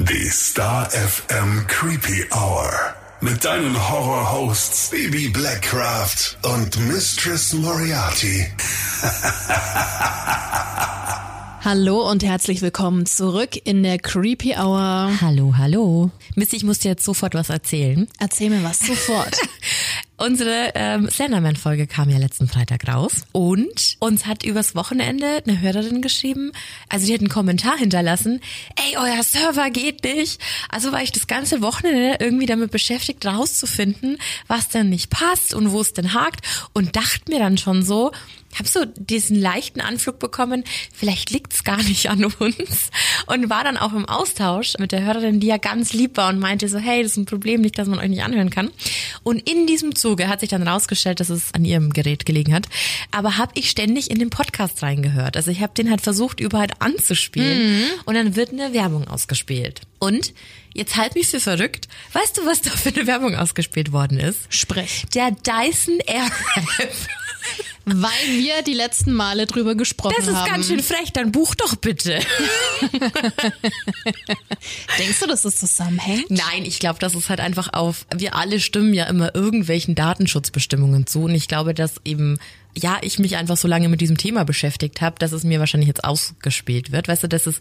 Die Star FM Creepy Hour. Mit deinen Horror-Hosts Baby Blackcraft und Mistress Moriarty. Hallo und herzlich willkommen zurück in der Creepy Hour. Hallo, hallo. Mist, ich muss dir jetzt sofort was erzählen. Erzähl mir was sofort. Unsere ähm, Slenderman-Folge kam ja letzten Freitag raus. Und? Uns hat übers Wochenende eine Hörerin geschrieben, also die hat einen Kommentar hinterlassen, ey, euer Server geht nicht. Also war ich das ganze Wochenende irgendwie damit beschäftigt, rauszufinden, was denn nicht passt und wo es denn hakt. Und dachte mir dann schon so, hab so diesen leichten Anflug bekommen, vielleicht liegt's gar nicht an uns und war dann auch im Austausch mit der Hörerin, die ja ganz lieb war und meinte so, hey, das ist ein Problem nicht, dass man euch nicht anhören kann. Und in diesem Zuge hat sich dann rausgestellt, dass es an ihrem Gerät gelegen hat, aber habe ich ständig in den Podcast reingehört. Also ich habe den halt versucht, überall anzuspielen mhm. und dann wird eine Werbung ausgespielt. Und jetzt halt mich für verrückt. Weißt du, was da für eine Werbung ausgespielt worden ist? Sprech. Der Dyson Airwrap. Weil wir die letzten Male drüber gesprochen haben. Das ist haben. ganz schön frech, dann buch doch bitte. Denkst du, dass das zusammenhängt? Nein, ich glaube, das ist halt einfach auf, wir alle stimmen ja immer irgendwelchen Datenschutzbestimmungen zu und ich glaube, dass eben ja, ich mich einfach so lange mit diesem Thema beschäftigt habe, dass es mir wahrscheinlich jetzt ausgespielt wird. Weißt du, das ist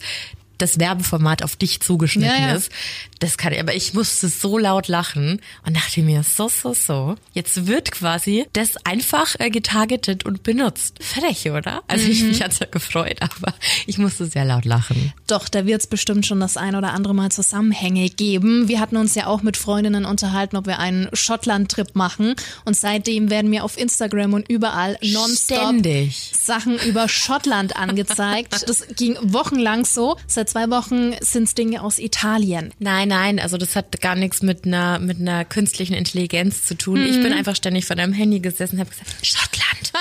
das Werbeformat auf dich zugeschnitten ja, ja. ist. Das kann ich, aber ich musste so laut lachen und dachte mir, so, so, so. Jetzt wird quasi das einfach äh, getargetet und benutzt. Frech, oder? Also mhm. ich mich hat's ja gefreut, aber ich musste sehr laut lachen. Doch, da wird's bestimmt schon das ein oder andere Mal Zusammenhänge geben. Wir hatten uns ja auch mit Freundinnen unterhalten, ob wir einen Schottland-Trip machen und seitdem werden mir auf Instagram und überall nonstop Ständig. Sachen über Schottland angezeigt. Das ging wochenlang so. Seit seit zwei Wochen sind es Dinge aus Italien. Nein, nein, also das hat gar nichts mit einer, mit einer künstlichen Intelligenz zu tun. Mhm. Ich bin mhm. einfach ständig vor deinem Handy gesessen und habe gesagt, Schottland,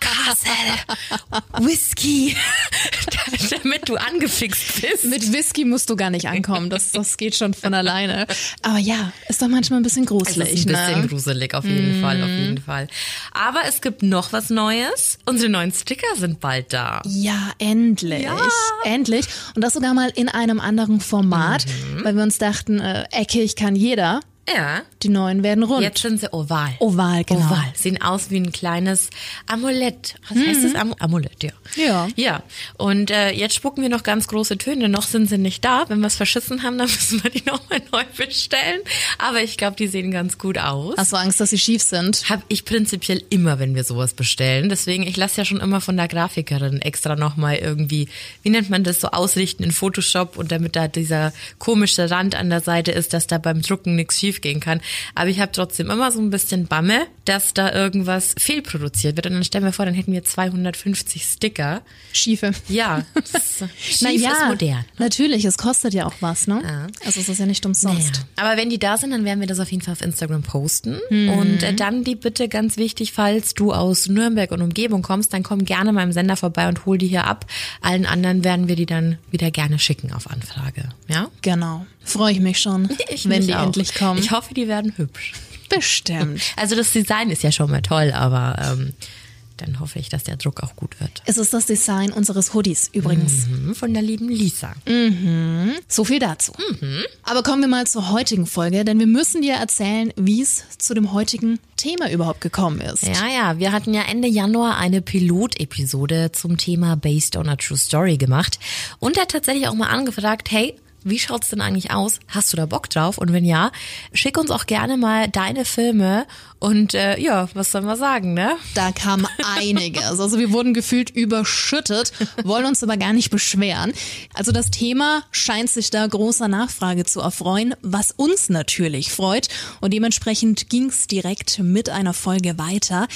Castle, Whisky, damit du angefixt bist. Mit Whisky musst du gar nicht ankommen, das, das geht schon von alleine. Aber ja, ist doch manchmal ein bisschen gruselig. Es ist ein bisschen ne? gruselig, auf jeden mhm. Fall, auf jeden Fall. Aber es gibt noch was Neues. Unsere neuen Sticker sind bald da. Ja, endlich. Ja. Endlich. Und das sogar mal in einem anderen Format, mhm. weil wir uns dachten, äh, eckig kann jeder. Ja. Die neuen werden rund. Jetzt sind sie oval. Oval, genau. Oval. Sehen aus wie ein kleines Amulett. Was mhm. heißt das? Am Amulett, ja. Ja. Ja. Und äh, jetzt spucken wir noch ganz große Töne. Noch sind sie nicht da. Wenn wir es verschissen haben, dann müssen wir die nochmal neu bestellen. Aber ich glaube, die sehen ganz gut aus. Hast du Angst, dass sie schief sind? Hab ich prinzipiell immer, wenn wir sowas bestellen. Deswegen, ich lasse ja schon immer von der Grafikerin extra nochmal irgendwie, wie nennt man das, so ausrichten in Photoshop und damit da dieser komische Rand an der Seite ist, dass da beim Drucken nichts schief gehen kann. Aber ich habe trotzdem immer so ein bisschen Bamme, dass da irgendwas fehlproduziert wird. Und dann stellen wir vor, dann hätten wir 250 Sticker. Schiefe. Ja. Das, schief naja, ist modern. Ne? Natürlich, es kostet ja auch was, ne? Ja. Also es ist ja nicht umsonst. Naja. Aber wenn die da sind, dann werden wir das auf jeden Fall auf Instagram posten. Mhm. Und äh, dann die Bitte ganz wichtig, falls du aus Nürnberg und Umgebung kommst, dann komm gerne im Sender vorbei und hol die hier ab. Allen anderen werden wir die dann wieder gerne schicken auf Anfrage. Ja? Genau. Freue ich mich schon, ich wenn die auch. endlich kommen. Ich hoffe, die werden hübsch. Bestimmt. Also das Design ist ja schon mal toll, aber ähm, dann hoffe ich, dass der Druck auch gut wird. Es ist das Design unseres Hoodies übrigens. Mhm, von der lieben Lisa. Mhm. So viel dazu. Mhm. Aber kommen wir mal zur heutigen Folge, denn wir müssen dir erzählen, wie es zu dem heutigen Thema überhaupt gekommen ist. Ja, ja, wir hatten ja Ende Januar eine Pilotepisode zum Thema Based on a True Story gemacht und da tatsächlich auch mal angefragt, hey, wie schaut's denn eigentlich aus? Hast du da Bock drauf? Und wenn ja, schick uns auch gerne mal deine Filme und äh, ja, was soll man sagen, ne? Da kam einiges. Also wir wurden gefühlt überschüttet, wollen uns aber gar nicht beschweren. Also das Thema scheint sich da großer Nachfrage zu erfreuen, was uns natürlich freut. Und dementsprechend ging's direkt mit einer Folge weiter.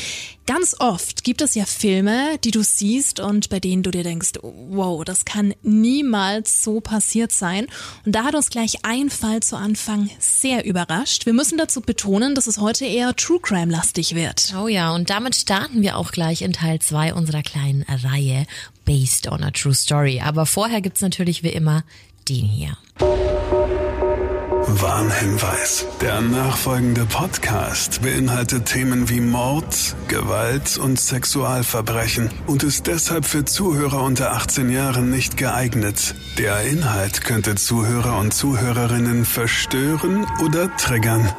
Ganz oft gibt es ja Filme, die du siehst und bei denen du dir denkst, wow, das kann niemals so passiert sein. Und da hat uns gleich ein Fall zu Anfang sehr überrascht. Wir müssen dazu betonen, dass es heute eher True Crime lastig wird. Oh ja, und damit starten wir auch gleich in Teil 2 unserer kleinen Reihe Based on a True Story. Aber vorher gibt's natürlich wie immer den hier. Warnhinweis. Der nachfolgende Podcast beinhaltet Themen wie Mord, Gewalt und Sexualverbrechen und ist deshalb für Zuhörer unter 18 Jahren nicht geeignet. Der Inhalt könnte Zuhörer und Zuhörerinnen verstören oder triggern.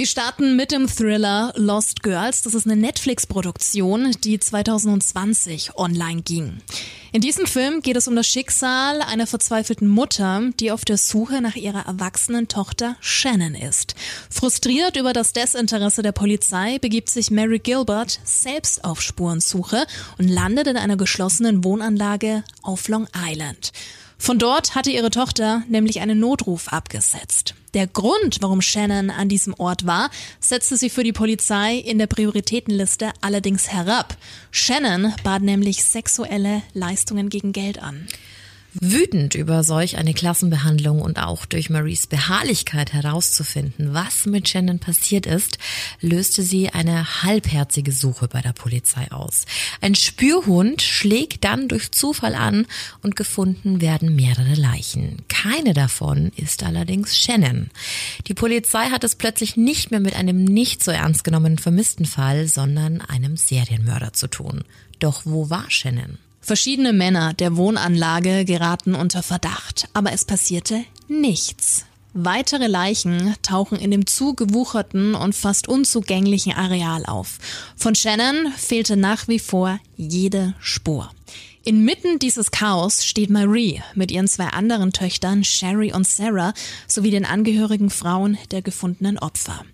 Wir starten mit dem Thriller Lost Girls. Das ist eine Netflix-Produktion, die 2020 online ging. In diesem Film geht es um das Schicksal einer verzweifelten Mutter, die auf der Suche nach ihrer erwachsenen Tochter Shannon ist. Frustriert über das Desinteresse der Polizei begibt sich Mary Gilbert selbst auf Spurensuche und landet in einer geschlossenen Wohnanlage auf Long Island. Von dort hatte ihre Tochter nämlich einen Notruf abgesetzt. Der Grund, warum Shannon an diesem Ort war, setzte sie für die Polizei in der Prioritätenliste allerdings herab. Shannon bat nämlich sexuelle Leistungen gegen Geld an. Wütend über solch eine Klassenbehandlung und auch durch Maries Beharrlichkeit herauszufinden, was mit Shannon passiert ist, löste sie eine halbherzige Suche bei der Polizei aus. Ein Spürhund schlägt dann durch Zufall an und gefunden werden mehrere Leichen. Keine davon ist allerdings Shannon. Die Polizei hat es plötzlich nicht mehr mit einem nicht so ernst genommenen vermissten Fall, sondern einem Serienmörder zu tun. Doch wo war Shannon? Verschiedene Männer der Wohnanlage geraten unter Verdacht, aber es passierte nichts. Weitere Leichen tauchen in dem zugewucherten und fast unzugänglichen Areal auf. Von Shannon fehlte nach wie vor jede Spur. Inmitten dieses Chaos steht Marie mit ihren zwei anderen Töchtern Sherry und Sarah sowie den angehörigen Frauen der gefundenen Opfer.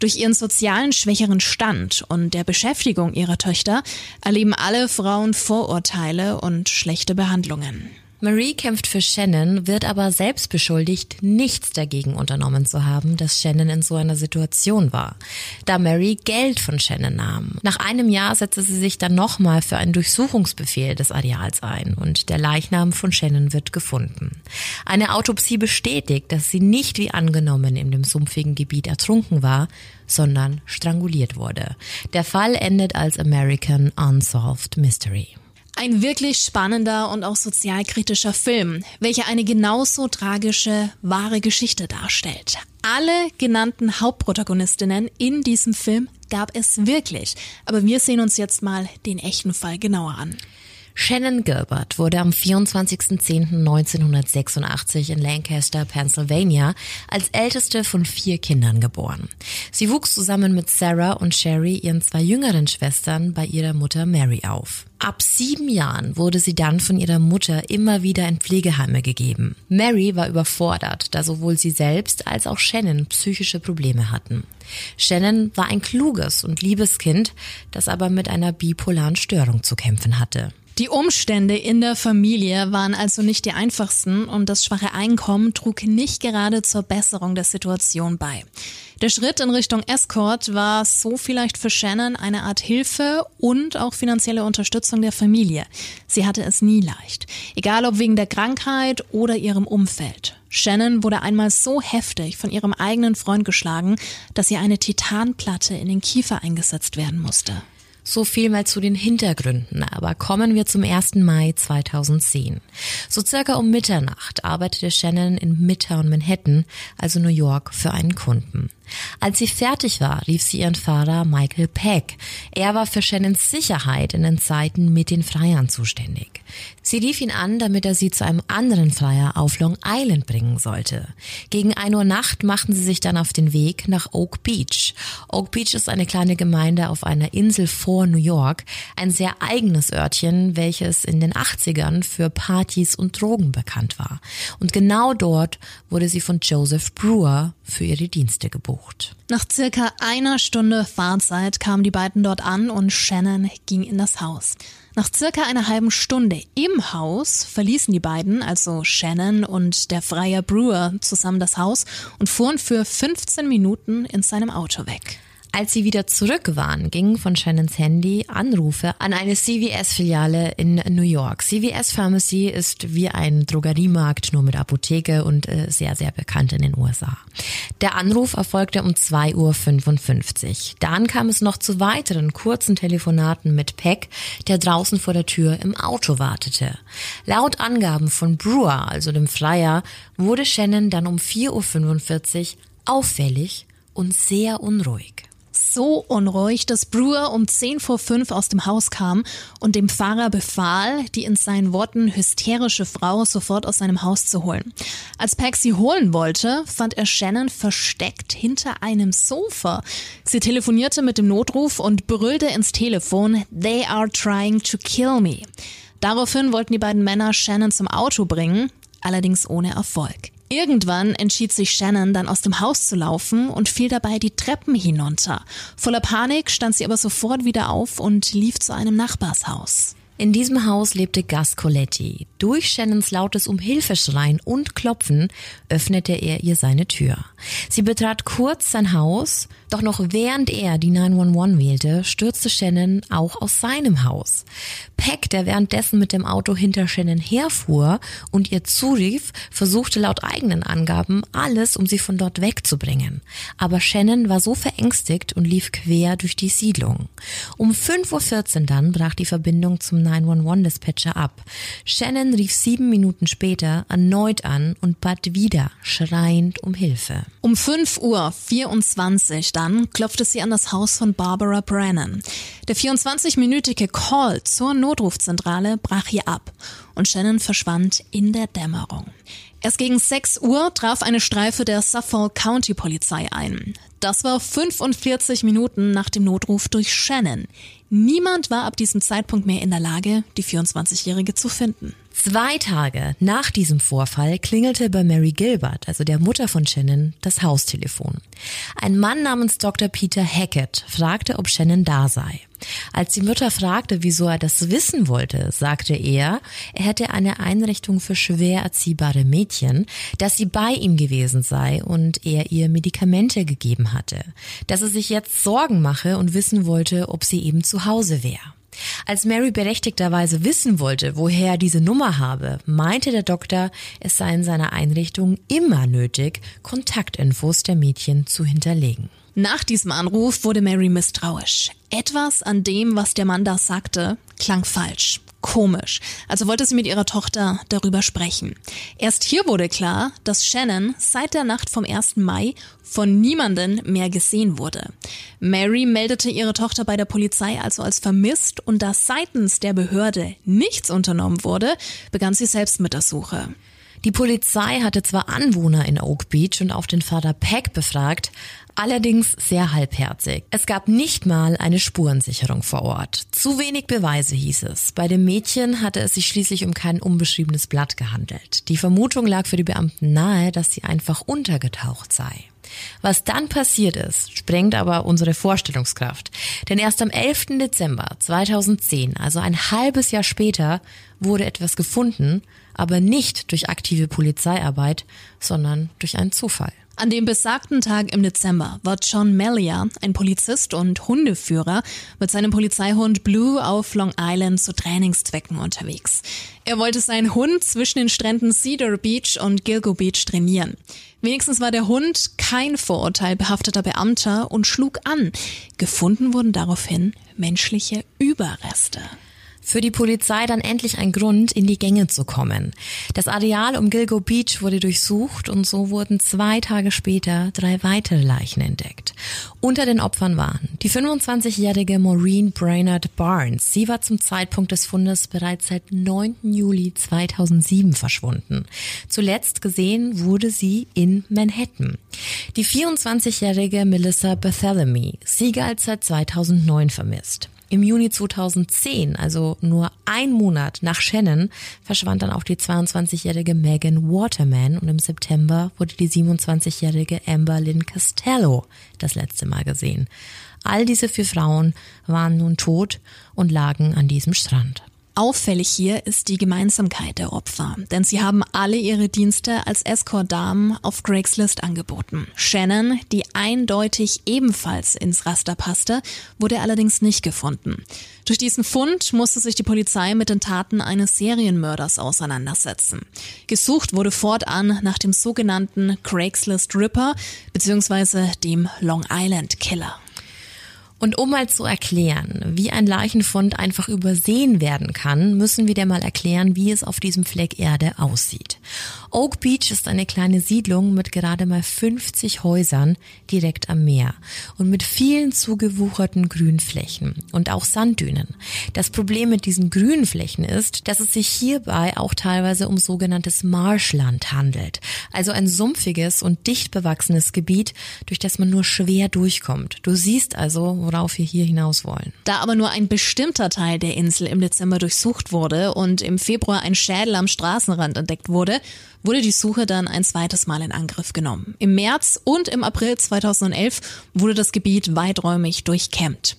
Durch ihren sozialen schwächeren Stand und der Beschäftigung ihrer Töchter erleben alle Frauen Vorurteile und schlechte Behandlungen. Marie kämpft für Shannon, wird aber selbst beschuldigt, nichts dagegen unternommen zu haben, dass Shannon in so einer Situation war, da Mary Geld von Shannon nahm. Nach einem Jahr setzte sie sich dann nochmal für einen Durchsuchungsbefehl des Areals ein und der Leichnam von Shannon wird gefunden. Eine Autopsie bestätigt, dass sie nicht wie angenommen in dem sumpfigen Gebiet ertrunken war, sondern stranguliert wurde. Der Fall endet als American Unsolved Mystery. Ein wirklich spannender und auch sozialkritischer Film, welcher eine genauso tragische, wahre Geschichte darstellt. Alle genannten Hauptprotagonistinnen in diesem Film gab es wirklich. Aber wir sehen uns jetzt mal den echten Fall genauer an. Shannon Gilbert wurde am 24.10.1986 in Lancaster, Pennsylvania, als älteste von vier Kindern geboren. Sie wuchs zusammen mit Sarah und Sherry, ihren zwei jüngeren Schwestern, bei ihrer Mutter Mary auf. Ab sieben Jahren wurde sie dann von ihrer Mutter immer wieder in Pflegeheime gegeben. Mary war überfordert, da sowohl sie selbst als auch Shannon psychische Probleme hatten. Shannon war ein kluges und liebes Kind, das aber mit einer bipolaren Störung zu kämpfen hatte. Die Umstände in der Familie waren also nicht die einfachsten und das schwache Einkommen trug nicht gerade zur Besserung der Situation bei. Der Schritt in Richtung Escort war so vielleicht für Shannon eine Art Hilfe und auch finanzielle Unterstützung der Familie. Sie hatte es nie leicht, egal ob wegen der Krankheit oder ihrem Umfeld. Shannon wurde einmal so heftig von ihrem eigenen Freund geschlagen, dass ihr eine Titanplatte in den Kiefer eingesetzt werden musste. So viel mal zu den Hintergründen, aber kommen wir zum 1. Mai 2010. So circa um Mitternacht arbeitete Shannon in Midtown Manhattan, also New York, für einen Kunden. Als sie fertig war, rief sie ihren Fahrer Michael Peck. Er war für Shannons Sicherheit in den Zeiten mit den Freiern zuständig. Sie rief ihn an, damit er sie zu einem anderen Freier auf Long Island bringen sollte. Gegen ein Uhr Nacht machten sie sich dann auf den Weg nach Oak Beach. Oak Beach ist eine kleine Gemeinde auf einer Insel vor New York, ein sehr eigenes Örtchen, welches in den 80ern für Partys und Drogen bekannt war. Und genau dort wurde sie von Joseph Brewer für ihre Dienste gebucht. Nach circa einer Stunde Fahrzeit kamen die beiden dort an und Shannon ging in das Haus. Nach circa einer halben Stunde im Haus verließen die beiden, also Shannon und der Freier Brewer, zusammen das Haus und fuhren für 15 Minuten in seinem Auto weg. Als sie wieder zurück waren, gingen von Shannons Handy Anrufe an eine CVS-Filiale in New York. CVS Pharmacy ist wie ein Drogeriemarkt, nur mit Apotheke und äh, sehr, sehr bekannt in den USA. Der Anruf erfolgte um 2.55 Uhr. Dann kam es noch zu weiteren kurzen Telefonaten mit Peck, der draußen vor der Tür im Auto wartete. Laut Angaben von Brewer, also dem Flyer, wurde Shannon dann um 4.45 Uhr auffällig und sehr unruhig so unruhig, dass Brewer um 10 vor 5 aus dem Haus kam und dem Fahrer befahl, die in seinen Worten hysterische Frau sofort aus seinem Haus zu holen. Als Pack sie holen wollte, fand er Shannon versteckt hinter einem Sofa. Sie telefonierte mit dem Notruf und brüllte ins Telefon, They are trying to kill me. Daraufhin wollten die beiden Männer Shannon zum Auto bringen, allerdings ohne Erfolg. Irgendwann entschied sich Shannon dann aus dem Haus zu laufen und fiel dabei die Treppen hinunter. Voller Panik stand sie aber sofort wieder auf und lief zu einem Nachbarshaus. In diesem Haus lebte Gus Coletti. Durch Shannons lautes Umhilfeschreien und Klopfen öffnete er ihr seine Tür. Sie betrat kurz sein Haus, doch noch während er die 911 wählte, stürzte Shannon auch aus seinem Haus. Peck, der währenddessen mit dem Auto hinter Shannon herfuhr und ihr zurief, versuchte laut eigenen Angaben alles, um sie von dort wegzubringen. Aber Shannon war so verängstigt und lief quer durch die Siedlung. Um 5.14 Uhr dann brach die Verbindung zum 911-Dispatcher ab. Shannon rief sieben Minuten später erneut an und bat wieder schreiend um Hilfe. Um 5.24 Uhr dann klopfte sie an das Haus von Barbara Brennan. Der 24-minütige Call zur Notrufzentrale brach hier ab und Shannon verschwand in der Dämmerung. Erst gegen 6 Uhr traf eine Streife der Suffolk County Polizei ein. Das war 45 Minuten nach dem Notruf durch Shannon. Niemand war ab diesem Zeitpunkt mehr in der Lage, die 24-Jährige zu finden. Zwei Tage nach diesem Vorfall klingelte bei Mary Gilbert, also der Mutter von Shannon, das Haustelefon. Ein Mann namens Dr. Peter Hackett fragte, ob Shannon da sei. Als die Mutter fragte, wieso er das wissen wollte, sagte er, er hätte eine Einrichtung für schwer erziehbare Mädchen, dass sie bei ihm gewesen sei und er ihr Medikamente gegeben hatte, dass er sich jetzt Sorgen mache und wissen wollte, ob sie eben zu Hause wäre. Als Mary berechtigterweise wissen wollte, woher diese Nummer habe, meinte der Doktor, es sei in seiner Einrichtung immer nötig, Kontaktinfos der Mädchen zu hinterlegen. Nach diesem Anruf wurde Mary misstrauisch. Etwas an dem, was der Mann da sagte, klang falsch. Komisch. Also wollte sie mit ihrer Tochter darüber sprechen. Erst hier wurde klar, dass Shannon seit der Nacht vom 1. Mai von niemanden mehr gesehen wurde. Mary meldete ihre Tochter bei der Polizei also als vermisst und da seitens der Behörde nichts unternommen wurde, begann sie selbst mit der Suche. Die Polizei hatte zwar Anwohner in Oak Beach und auch den Vater Peck befragt, allerdings sehr halbherzig. Es gab nicht mal eine Spurensicherung vor Ort. Zu wenig Beweise hieß es. Bei dem Mädchen hatte es sich schließlich um kein unbeschriebenes Blatt gehandelt. Die Vermutung lag für die Beamten nahe, dass sie einfach untergetaucht sei. Was dann passiert ist, sprengt aber unsere Vorstellungskraft. Denn erst am 11. Dezember 2010, also ein halbes Jahr später, wurde etwas gefunden, aber nicht durch aktive Polizeiarbeit, sondern durch einen Zufall. An dem besagten Tag im Dezember war John Melia, ein Polizist und Hundeführer, mit seinem Polizeihund Blue auf Long Island zu Trainingszwecken unterwegs. Er wollte seinen Hund zwischen den Stränden Cedar Beach und Gilgo Beach trainieren. Wenigstens war der Hund kein vorurteilbehafteter Beamter und schlug an. Gefunden wurden daraufhin menschliche Überreste. Für die Polizei dann endlich ein Grund, in die Gänge zu kommen. Das Areal um Gilgo Beach wurde durchsucht und so wurden zwei Tage später drei weitere Leichen entdeckt. Unter den Opfern waren die 25-jährige Maureen Brainerd Barnes. Sie war zum Zeitpunkt des Fundes bereits seit 9. Juli 2007 verschwunden. Zuletzt gesehen wurde sie in Manhattan. Die 24-jährige Melissa Barthélemy. Sie galt seit 2009 vermisst. Im Juni 2010, also nur ein Monat nach Shannon, verschwand dann auch die 22-jährige Megan Waterman und im September wurde die 27-jährige Amber Lynn Costello das letzte Mal gesehen. All diese vier Frauen waren nun tot und lagen an diesem Strand. Auffällig hier ist die Gemeinsamkeit der Opfer, denn sie haben alle ihre Dienste als Escort-Damen auf Craigslist angeboten. Shannon, die eindeutig ebenfalls ins Raster passte, wurde allerdings nicht gefunden. Durch diesen Fund musste sich die Polizei mit den Taten eines Serienmörders auseinandersetzen. Gesucht wurde fortan nach dem sogenannten Craigslist Ripper bzw. dem Long Island Killer. Und um mal zu erklären, wie ein Leichenfund einfach übersehen werden kann, müssen wir dir mal erklären, wie es auf diesem Fleck Erde aussieht. Oak Beach ist eine kleine Siedlung mit gerade mal 50 Häusern direkt am Meer und mit vielen zugewucherten Grünflächen und auch Sanddünen. Das Problem mit diesen Grünflächen ist, dass es sich hierbei auch teilweise um sogenanntes Marschland handelt, also ein sumpfiges und dicht bewachsenes Gebiet, durch das man nur schwer durchkommt. Du siehst also, worauf wir hier hinaus wollen. Da aber nur ein bestimmter Teil der Insel im Dezember durchsucht wurde und im Februar ein Schädel am Straßenrand entdeckt wurde, wurde die Suche dann ein zweites Mal in Angriff genommen. Im März und im April 2011 wurde das Gebiet weiträumig durchkämmt.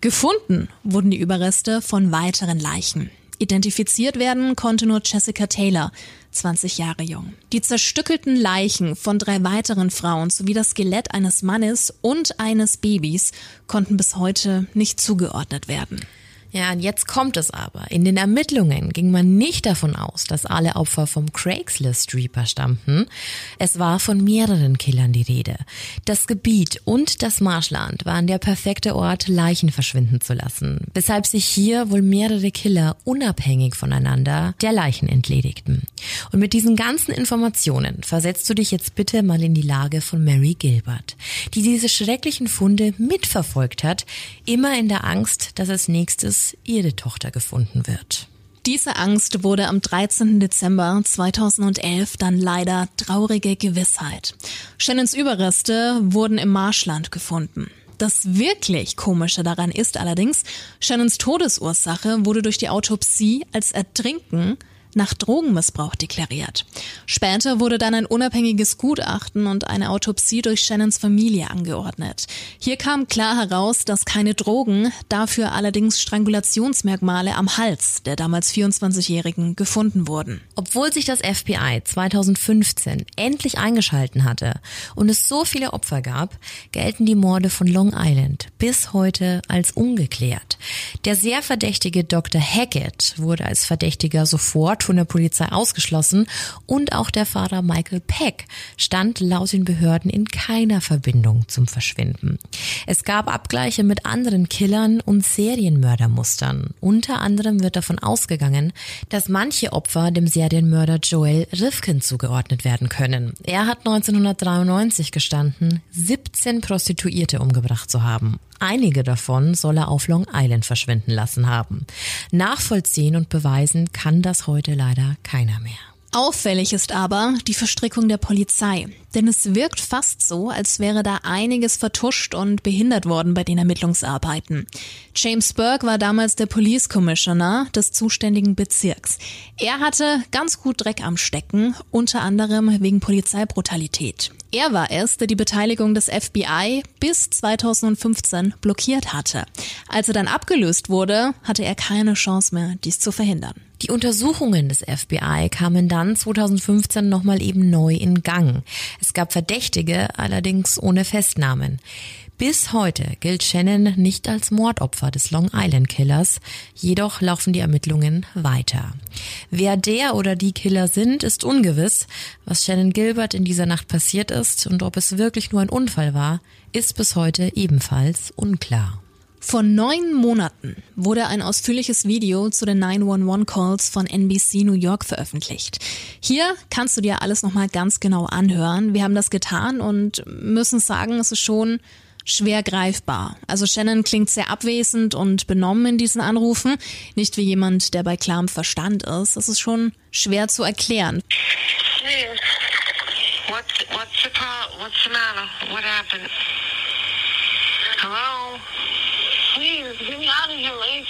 Gefunden wurden die Überreste von weiteren Leichen. Identifiziert werden konnte nur Jessica Taylor, 20 Jahre jung. Die zerstückelten Leichen von drei weiteren Frauen sowie das Skelett eines Mannes und eines Babys konnten bis heute nicht zugeordnet werden. Ja, und jetzt kommt es aber. In den Ermittlungen ging man nicht davon aus, dass alle Opfer vom Craigslist Reaper stammten. Es war von mehreren Killern die Rede. Das Gebiet und das Marschland waren der perfekte Ort, Leichen verschwinden zu lassen, weshalb sich hier wohl mehrere Killer unabhängig voneinander der Leichen entledigten. Und mit diesen ganzen Informationen versetzt du dich jetzt bitte mal in die Lage von Mary Gilbert, die diese schrecklichen Funde mitverfolgt hat, immer in der Angst, dass als nächstes dass ihre Tochter gefunden wird. Diese Angst wurde am 13. Dezember 2011 dann leider traurige Gewissheit. Shannons Überreste wurden im Marschland gefunden. Das wirklich Komische daran ist allerdings, Shannons Todesursache wurde durch die Autopsie als Ertrinken nach Drogenmissbrauch deklariert. Später wurde dann ein unabhängiges Gutachten und eine Autopsie durch Shannons Familie angeordnet. Hier kam klar heraus, dass keine Drogen, dafür allerdings Strangulationsmerkmale am Hals der damals 24-Jährigen gefunden wurden. Obwohl sich das FBI 2015 endlich eingeschalten hatte und es so viele Opfer gab, gelten die Morde von Long Island bis heute als ungeklärt. Der sehr verdächtige Dr. Hackett wurde als Verdächtiger sofort von der Polizei ausgeschlossen und auch der Fahrer Michael Peck stand laut den Behörden in keiner Verbindung zum Verschwinden. Es gab Abgleiche mit anderen Killern und Serienmördermustern. Unter anderem wird davon ausgegangen, dass manche Opfer dem Serienmörder Joel Rifkin zugeordnet werden können. Er hat 1993 gestanden, 17 Prostituierte umgebracht zu haben. Einige davon soll er auf Long Island verschwinden lassen haben. Nachvollziehen und beweisen kann das heute leider keiner mehr. Auffällig ist aber die Verstrickung der Polizei. Denn es wirkt fast so, als wäre da einiges vertuscht und behindert worden bei den Ermittlungsarbeiten. James Burke war damals der Police Commissioner des zuständigen Bezirks. Er hatte ganz gut Dreck am Stecken, unter anderem wegen Polizeibrutalität. Er war es, der die Beteiligung des FBI bis 2015 blockiert hatte. Als er dann abgelöst wurde, hatte er keine Chance mehr, dies zu verhindern. Die Untersuchungen des FBI kamen dann 2015 nochmal eben neu in Gang. Es gab Verdächtige, allerdings ohne Festnahmen. Bis heute gilt Shannon nicht als Mordopfer des Long Island Killers, jedoch laufen die Ermittlungen weiter. Wer der oder die Killer sind, ist ungewiss. Was Shannon Gilbert in dieser Nacht passiert ist und ob es wirklich nur ein Unfall war, ist bis heute ebenfalls unklar. Vor neun Monaten wurde ein ausführliches Video zu den 911-Calls von NBC New York veröffentlicht. Hier kannst du dir alles nochmal ganz genau anhören. Wir haben das getan und müssen sagen, es ist schon schwer greifbar. Also Shannon klingt sehr abwesend und benommen in diesen Anrufen, nicht wie jemand, der bei klarem Verstand ist. Es ist schon schwer zu erklären. Hey, what's, what's the, what's the matter? What happened? Hello? Please, get me out of here, Lee.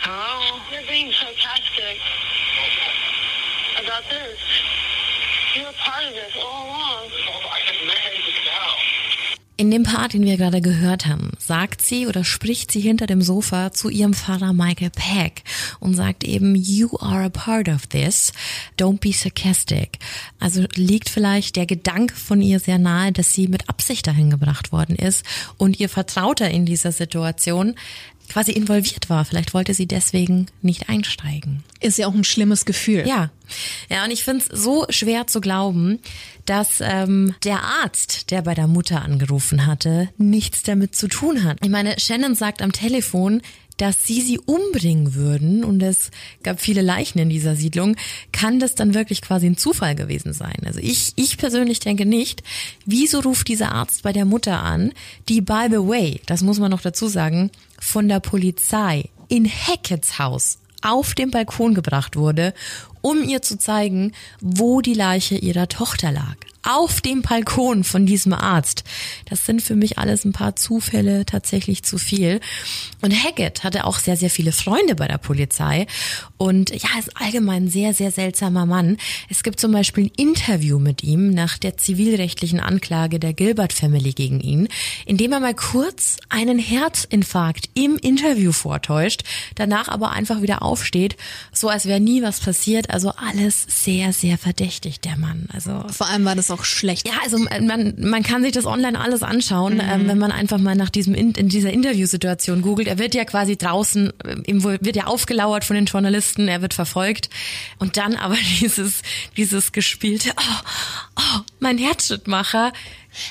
Hello? You're being sarcastic about this. You're a part of this all along. I just met him now. In dem Part, den wir gerade gehört haben, sagt sie oder spricht sie hinter dem Sofa zu ihrem Vater Michael Peck und sagt eben, you are a part of this, don't be sarcastic. Also liegt vielleicht der Gedanke von ihr sehr nahe, dass sie mit Absicht dahin gebracht worden ist und ihr Vertrauter in dieser Situation quasi involviert war. Vielleicht wollte sie deswegen nicht einsteigen. Ist ja auch ein schlimmes Gefühl. Ja. Ja, und ich finde es so schwer zu glauben, dass ähm, der Arzt, der bei der Mutter angerufen hatte, nichts damit zu tun hat. Ich meine, Shannon sagt am Telefon, dass sie sie umbringen würden und es gab viele Leichen in dieser Siedlung, kann das dann wirklich quasi ein Zufall gewesen sein? Also ich, ich persönlich denke nicht. Wieso ruft dieser Arzt bei der Mutter an, die by the way, das muss man noch dazu sagen, von der Polizei in Hackett's Haus auf den Balkon gebracht wurde, um ihr zu zeigen, wo die Leiche ihrer Tochter lag auf dem Balkon von diesem Arzt. Das sind für mich alles ein paar Zufälle tatsächlich zu viel. Und Hackett hatte auch sehr, sehr viele Freunde bei der Polizei und ja, ist allgemein ein sehr, sehr seltsamer Mann. Es gibt zum Beispiel ein Interview mit ihm nach der zivilrechtlichen Anklage der Gilbert Family gegen ihn, in dem er mal kurz einen Herzinfarkt im Interview vortäuscht, danach aber einfach wieder aufsteht, so als wäre nie was passiert. Also alles sehr, sehr verdächtig, der Mann. Also vor allem war das auch schlecht. Ja, also man, man kann sich das online alles anschauen, mhm. ähm, wenn man einfach mal nach diesem in, in dieser Interviewsituation googelt. Er wird ja quasi draußen, äh, ihm wird ja aufgelauert von den Journalisten, er wird verfolgt und dann aber dieses dieses gespielte, oh, oh, mein Herzschrittmacher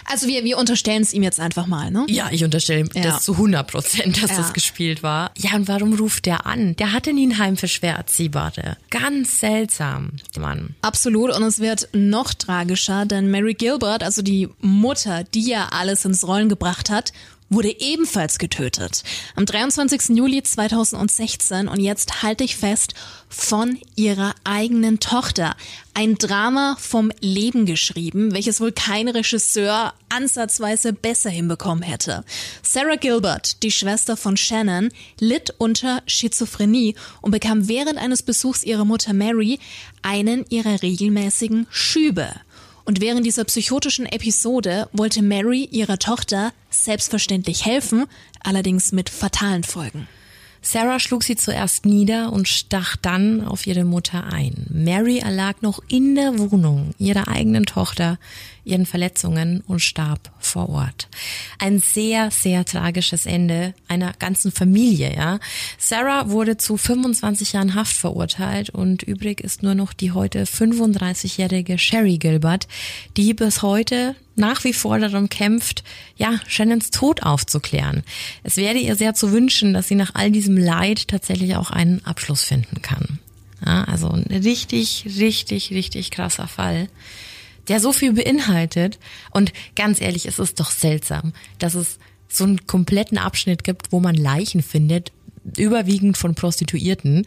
also wir, wir unterstellen es ihm jetzt einfach mal, ne? Ja, ich unterstelle ihm ja. das zu 100 Prozent, dass ja. das gespielt war. Ja, und warum ruft der an? Der hatte nie ein Heim für schwer Erziehbare. Ganz seltsam, Mann. Absolut. Und es wird noch tragischer, denn Mary Gilbert, also die Mutter, die ja alles ins Rollen gebracht hat, wurde ebenfalls getötet. Am 23. Juli 2016 und jetzt halte ich fest, von ihrer eigenen Tochter. Ein Drama vom Leben geschrieben, welches wohl kein Regisseur ansatzweise besser hinbekommen hätte. Sarah Gilbert, die Schwester von Shannon, litt unter Schizophrenie und bekam während eines Besuchs ihrer Mutter Mary einen ihrer regelmäßigen Schübe. Und während dieser psychotischen Episode wollte Mary ihrer Tochter selbstverständlich helfen, allerdings mit fatalen Folgen. Sarah schlug sie zuerst nieder und stach dann auf ihre Mutter ein. Mary erlag noch in der Wohnung ihrer eigenen Tochter ihren Verletzungen und starb vor Ort. Ein sehr, sehr tragisches Ende einer ganzen Familie, ja. Sarah wurde zu 25 Jahren Haft verurteilt und übrig ist nur noch die heute 35-jährige Sherry Gilbert, die bis heute nach wie vor darum kämpft, ja, Shannons Tod aufzuklären. Es werde ihr sehr zu wünschen, dass sie nach all diesem Leid tatsächlich auch einen Abschluss finden kann. Ja, also ein richtig, richtig, richtig krasser Fall, der so viel beinhaltet. Und ganz ehrlich, es ist doch seltsam, dass es so einen kompletten Abschnitt gibt, wo man Leichen findet, überwiegend von Prostituierten,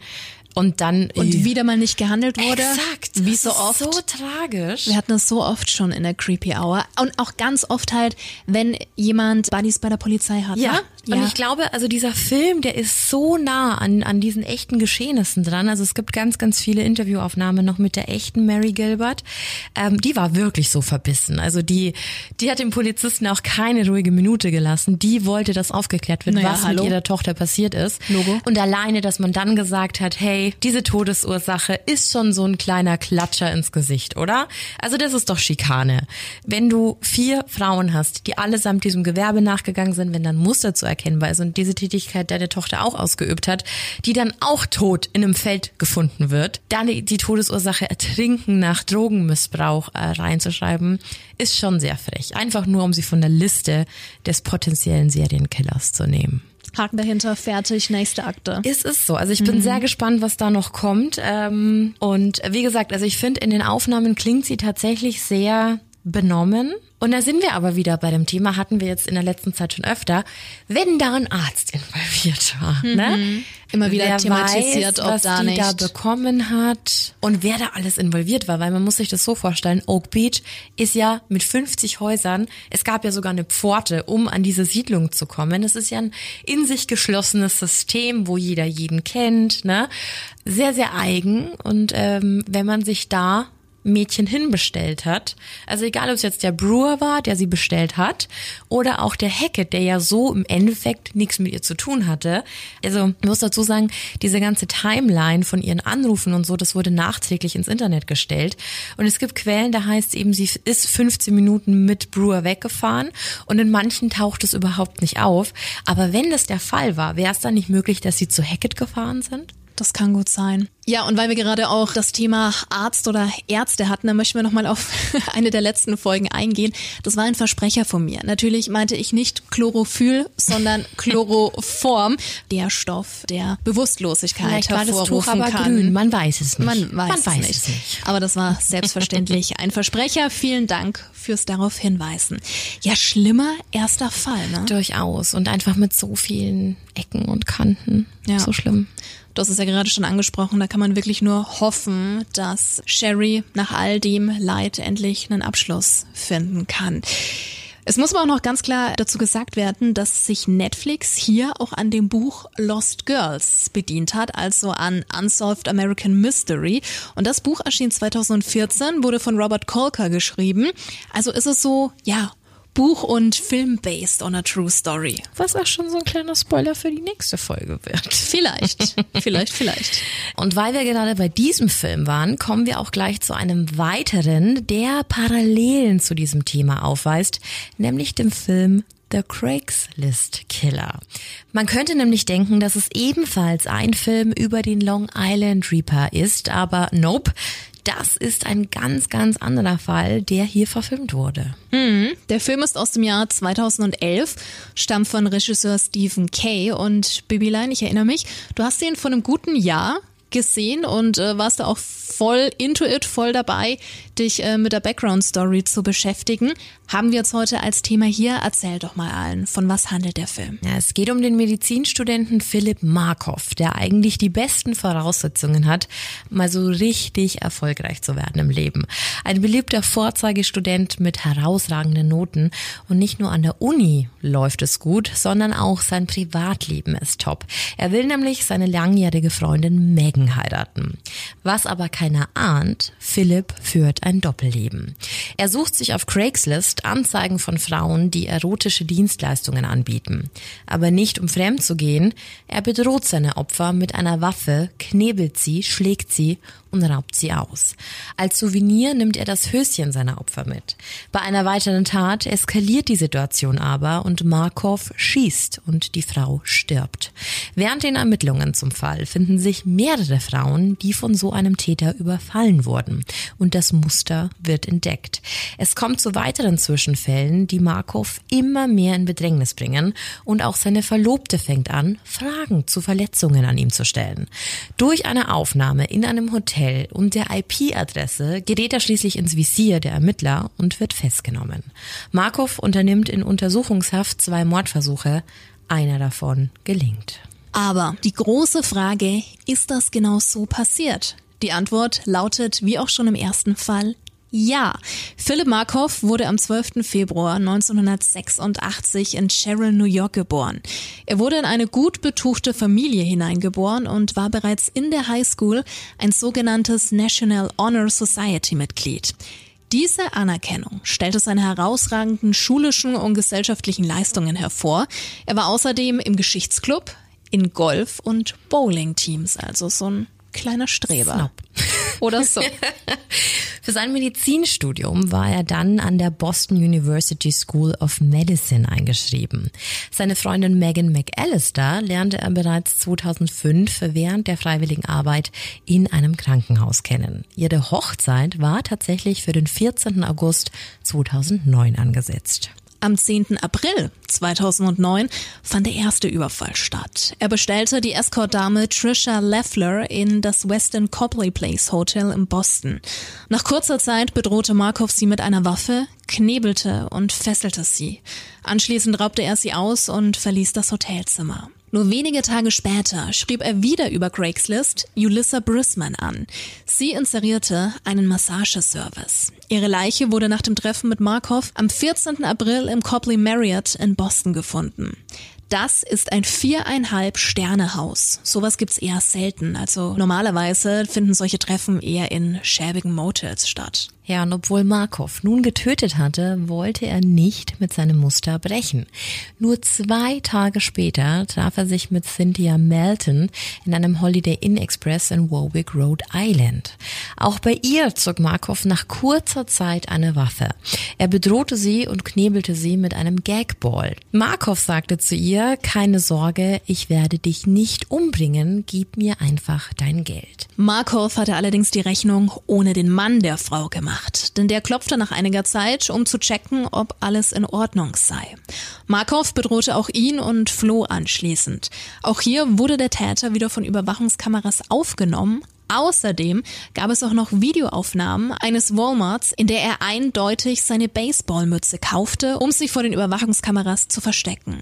und dann und wieder mal nicht gehandelt wurde. Exakt. Wie so oft. So tragisch. Wir hatten das so oft schon in der Creepy Hour und auch ganz oft halt, wenn jemand Buddies bei der Polizei hat. Ja. Ne? Ja. Und ich glaube, also dieser Film, der ist so nah an an diesen echten Geschehnissen dran. Also es gibt ganz ganz viele Interviewaufnahmen noch mit der echten Mary Gilbert. Ähm, die war wirklich so verbissen. Also die die hat dem Polizisten auch keine ruhige Minute gelassen. Die wollte, dass aufgeklärt wird, naja, was hallo. mit ihrer Tochter passiert ist. Logo. Und alleine, dass man dann gesagt hat, hey diese Todesursache ist schon so ein kleiner Klatscher ins Gesicht, oder? Also das ist doch Schikane. Wenn du vier Frauen hast, die allesamt diesem Gewerbe nachgegangen sind, wenn dann Muster zu erkennbar ist und diese Tätigkeit deine Tochter auch ausgeübt hat, die dann auch tot in einem Feld gefunden wird, dann die Todesursache Ertrinken nach Drogenmissbrauch äh, reinzuschreiben, ist schon sehr frech. Einfach nur, um sie von der Liste des potenziellen Serienkillers zu nehmen. Haken dahinter, fertig, nächste Akte. Es ist so. Also ich bin mhm. sehr gespannt, was da noch kommt. Ähm, und wie gesagt, also ich finde, in den Aufnahmen klingt sie tatsächlich sehr benommen. Und da sind wir aber wieder bei dem Thema, hatten wir jetzt in der letzten Zeit schon öfter, wenn da ein Arzt involviert war. Mhm. Ne? Immer wieder wer thematisiert, weiß, ob was da die nicht. da bekommen hat und wer da alles involviert war, weil man muss sich das so vorstellen, Oak Beach ist ja mit 50 Häusern, es gab ja sogar eine Pforte, um an diese Siedlung zu kommen. Es ist ja ein in sich geschlossenes System, wo jeder jeden kennt, ne? Sehr, sehr eigen und ähm, wenn man sich da Mädchen hinbestellt hat. Also egal, ob es jetzt der Brewer war, der sie bestellt hat, oder auch der Hackett, der ja so im Endeffekt nichts mit ihr zu tun hatte. Also ich muss dazu sagen, diese ganze Timeline von ihren Anrufen und so, das wurde nachträglich ins Internet gestellt. Und es gibt Quellen, da heißt eben, sie ist 15 Minuten mit Brewer weggefahren und in manchen taucht es überhaupt nicht auf. Aber wenn das der Fall war, wäre es dann nicht möglich, dass sie zu Hackett gefahren sind? Das kann gut sein. Ja, und weil wir gerade auch das Thema Arzt oder Ärzte hatten, dann möchten wir nochmal auf eine der letzten Folgen eingehen. Das war ein Versprecher von mir. Natürlich meinte ich nicht Chlorophyll, sondern Chloroform, der Stoff, der Bewusstlosigkeit Vielleicht war das Tuch hervorrufen aber kann. grün, man weiß es nicht. Man weiß, man es, weiß nicht. es nicht. Aber das war selbstverständlich ein Versprecher. Vielen Dank fürs darauf hinweisen. Ja, schlimmer erster Fall, ne? Durchaus. Und einfach mit so vielen Ecken und Kanten. Ja. So schlimm. Du hast es ja gerade schon angesprochen, da kann man wirklich nur hoffen, dass Sherry nach all dem Leid endlich einen Abschluss finden kann. Es muss aber auch noch ganz klar dazu gesagt werden, dass sich Netflix hier auch an dem Buch Lost Girls bedient hat, also an Unsolved American Mystery. Und das Buch erschien 2014, wurde von Robert Kolker geschrieben. Also ist es so, ja, Buch und Film based on a true story. Was auch schon so ein kleiner Spoiler für die nächste Folge wird. Vielleicht, vielleicht, vielleicht. Und weil wir gerade bei diesem Film waren, kommen wir auch gleich zu einem weiteren, der Parallelen zu diesem Thema aufweist, nämlich dem Film The Craigslist Killer. Man könnte nämlich denken, dass es ebenfalls ein Film über den Long Island Reaper ist, aber nope. Das ist ein ganz, ganz anderer Fall, der hier verfilmt wurde. Der Film ist aus dem Jahr 2011, stammt von Regisseur Stephen Kay und Babyline, ich erinnere mich, du hast ihn vor einem guten Jahr gesehen und äh, warst da auch voll into it, voll dabei, dich äh, mit der Background Story zu beschäftigen. Haben wir jetzt heute als Thema hier. Erzähl doch mal allen, von was handelt der Film? Ja, es geht um den Medizinstudenten Philipp Markov, der eigentlich die besten Voraussetzungen hat, mal so richtig erfolgreich zu werden im Leben. Ein beliebter Vorzeigestudent mit herausragenden Noten und nicht nur an der Uni läuft es gut, sondern auch sein Privatleben ist top. Er will nämlich seine langjährige Freundin Megan heiraten. Was aber keiner ahnt, Philipp führt ein Doppelleben. Er sucht sich auf Craigslist Anzeigen von Frauen, die erotische Dienstleistungen anbieten. Aber nicht um fremd zu gehen, er bedroht seine Opfer mit einer Waffe, knebelt sie, schlägt sie und raubt sie aus. Als Souvenir nimmt er das Höschen seiner Opfer mit. Bei einer weiteren Tat eskaliert die Situation aber und Markov schießt und die Frau stirbt. Während den Ermittlungen zum Fall finden sich mehrere Frauen, die von so einem Täter überfallen wurden. Und das Muster wird entdeckt. Es kommt zu weiteren Zwischenfällen, die Markov immer mehr in Bedrängnis bringen und auch seine Verlobte fängt an, Fragen zu Verletzungen an ihm zu stellen. Durch eine Aufnahme in einem Hotel und der IP-Adresse gerät er schließlich ins Visier der Ermittler und wird festgenommen. Markov unternimmt in Untersuchungshaft zwei Mordversuche. Einer davon gelingt. Aber die große Frage, ist das genau so passiert? Die Antwort lautet, wie auch schon im ersten Fall, ja. Philipp Markov wurde am 12. Februar 1986 in Sherrill, New York geboren. Er wurde in eine gut betuchte Familie hineingeboren und war bereits in der Highschool ein sogenanntes National Honor Society Mitglied. Diese Anerkennung stellte seine herausragenden schulischen und gesellschaftlichen Leistungen hervor. Er war außerdem im Geschichtsclub, in Golf- und Bowling-Teams, also so ein kleiner Streber. Snob. Oder so. Für sein Medizinstudium war er dann an der Boston University School of Medicine eingeschrieben. Seine Freundin Megan McAllister lernte er bereits 2005 während der freiwilligen Arbeit in einem Krankenhaus kennen. Ihre Hochzeit war tatsächlich für den 14. August 2009 angesetzt. Am 10. April 2009 fand der erste Überfall statt. Er bestellte die Escort-Dame Trisha Leffler in das Weston Copley Place Hotel in Boston. Nach kurzer Zeit bedrohte Markov sie mit einer Waffe, knebelte und fesselte sie. Anschließend raubte er sie aus und verließ das Hotelzimmer. Nur wenige Tage später schrieb er wieder über Craigslist Ulissa Brisman an. Sie inserierte einen Massageservice. Ihre Leiche wurde nach dem Treffen mit Markov am 14. April im Copley Marriott in Boston gefunden. Das ist ein viereinhalb Sternehaus. Sowas gibt's eher selten. Also normalerweise finden solche Treffen eher in schäbigen Motels statt. Ja, und obwohl Markov nun getötet hatte, wollte er nicht mit seinem Muster brechen. Nur zwei Tage später traf er sich mit Cynthia Melton in einem Holiday Inn Express in Warwick, Rhode Island. Auch bei ihr zog Markov nach kurzer Zeit eine Waffe. Er bedrohte sie und knebelte sie mit einem Gagball. Markov sagte zu ihr, keine Sorge, ich werde dich nicht umbringen, gib mir einfach dein Geld. Markov hatte allerdings die Rechnung ohne den Mann der Frau gemacht gemacht, denn der klopfte nach einiger Zeit, um zu checken, ob alles in Ordnung sei. Markov bedrohte auch ihn und floh anschließend. Auch hier wurde der Täter wieder von Überwachungskameras aufgenommen, Außerdem gab es auch noch Videoaufnahmen eines Walmarts, in der er eindeutig seine Baseballmütze kaufte, um sich vor den Überwachungskameras zu verstecken.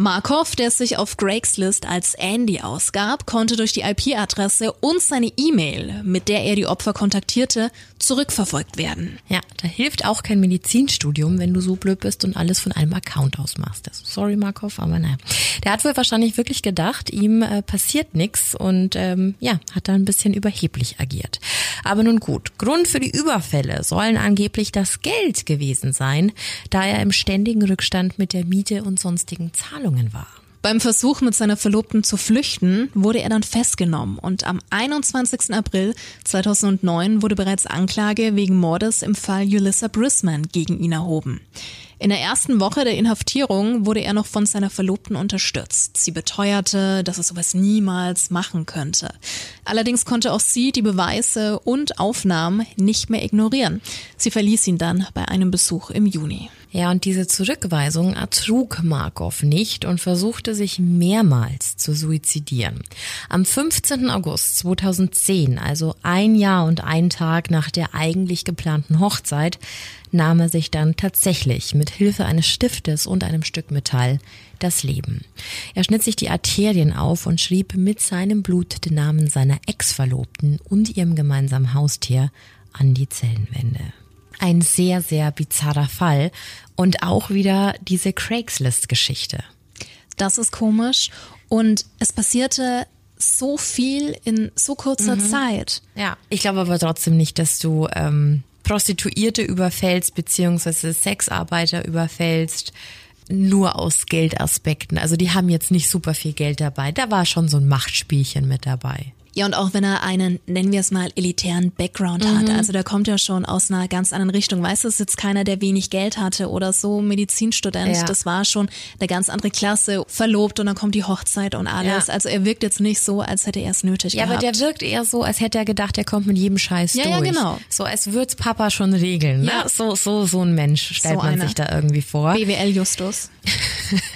Markov, der sich auf Craigslist als Andy ausgab, konnte durch die IP-Adresse und seine E-Mail, mit der er die Opfer kontaktierte, zurückverfolgt werden. Ja, da hilft auch kein Medizinstudium, wenn du so blöd bist und alles von einem Account aus machst. Also sorry Markov, aber naja. Der hat wohl wahrscheinlich wirklich gedacht, ihm äh, passiert nichts und ähm, ja, hat da ein bisschen überheblich agiert. Aber nun gut, Grund für die Überfälle sollen angeblich das Geld gewesen sein, da er im ständigen Rückstand mit der Miete und sonstigen Zahlungen Zahlungen war. Beim Versuch mit seiner Verlobten zu flüchten wurde er dann festgenommen und am 21. April 2009 wurde bereits Anklage wegen Mordes im Fall Ulissa Brisman gegen ihn erhoben. In der ersten Woche der Inhaftierung wurde er noch von seiner Verlobten unterstützt. Sie beteuerte, dass er sowas niemals machen könnte. Allerdings konnte auch sie die Beweise und Aufnahmen nicht mehr ignorieren. Sie verließ ihn dann bei einem Besuch im Juni. Ja, und diese Zurückweisung ertrug Markov nicht und versuchte sich mehrmals zu suizidieren. Am 15. August 2010, also ein Jahr und ein Tag nach der eigentlich geplanten Hochzeit, nahm er sich dann tatsächlich mit Hilfe eines Stiftes und einem Stück Metall das Leben. Er schnitt sich die Arterien auf und schrieb mit seinem Blut den Namen seiner Ex-Verlobten und ihrem gemeinsamen Haustier an die Zellenwände. Ein sehr, sehr bizarrer Fall und auch wieder diese Craigslist-Geschichte. Das ist komisch und es passierte so viel in so kurzer mhm. Zeit. Ja, ich glaube aber trotzdem nicht, dass du ähm, Prostituierte überfällst, beziehungsweise Sexarbeiter überfällst, nur aus Geldaspekten. Also die haben jetzt nicht super viel Geld dabei. Da war schon so ein Machtspielchen mit dabei. Ja, und auch wenn er einen, nennen wir es mal, elitären Background mhm. hat. Also der kommt ja schon aus einer ganz anderen Richtung. Weißt du, es ist jetzt keiner, der wenig Geld hatte oder so Medizinstudent. Ja. Das war schon eine ganz andere Klasse, verlobt und dann kommt die Hochzeit und alles. Ja. Also er wirkt jetzt nicht so, als hätte er es nötig ja, gehabt. Ja, aber der wirkt eher so, als hätte er gedacht, er kommt mit jedem Scheiß ja, durch. Ja, genau. So, als würde Papa schon regeln. Ne? Ja. So, so, so ein Mensch stellt so man einer. sich da irgendwie vor. BWL Justus.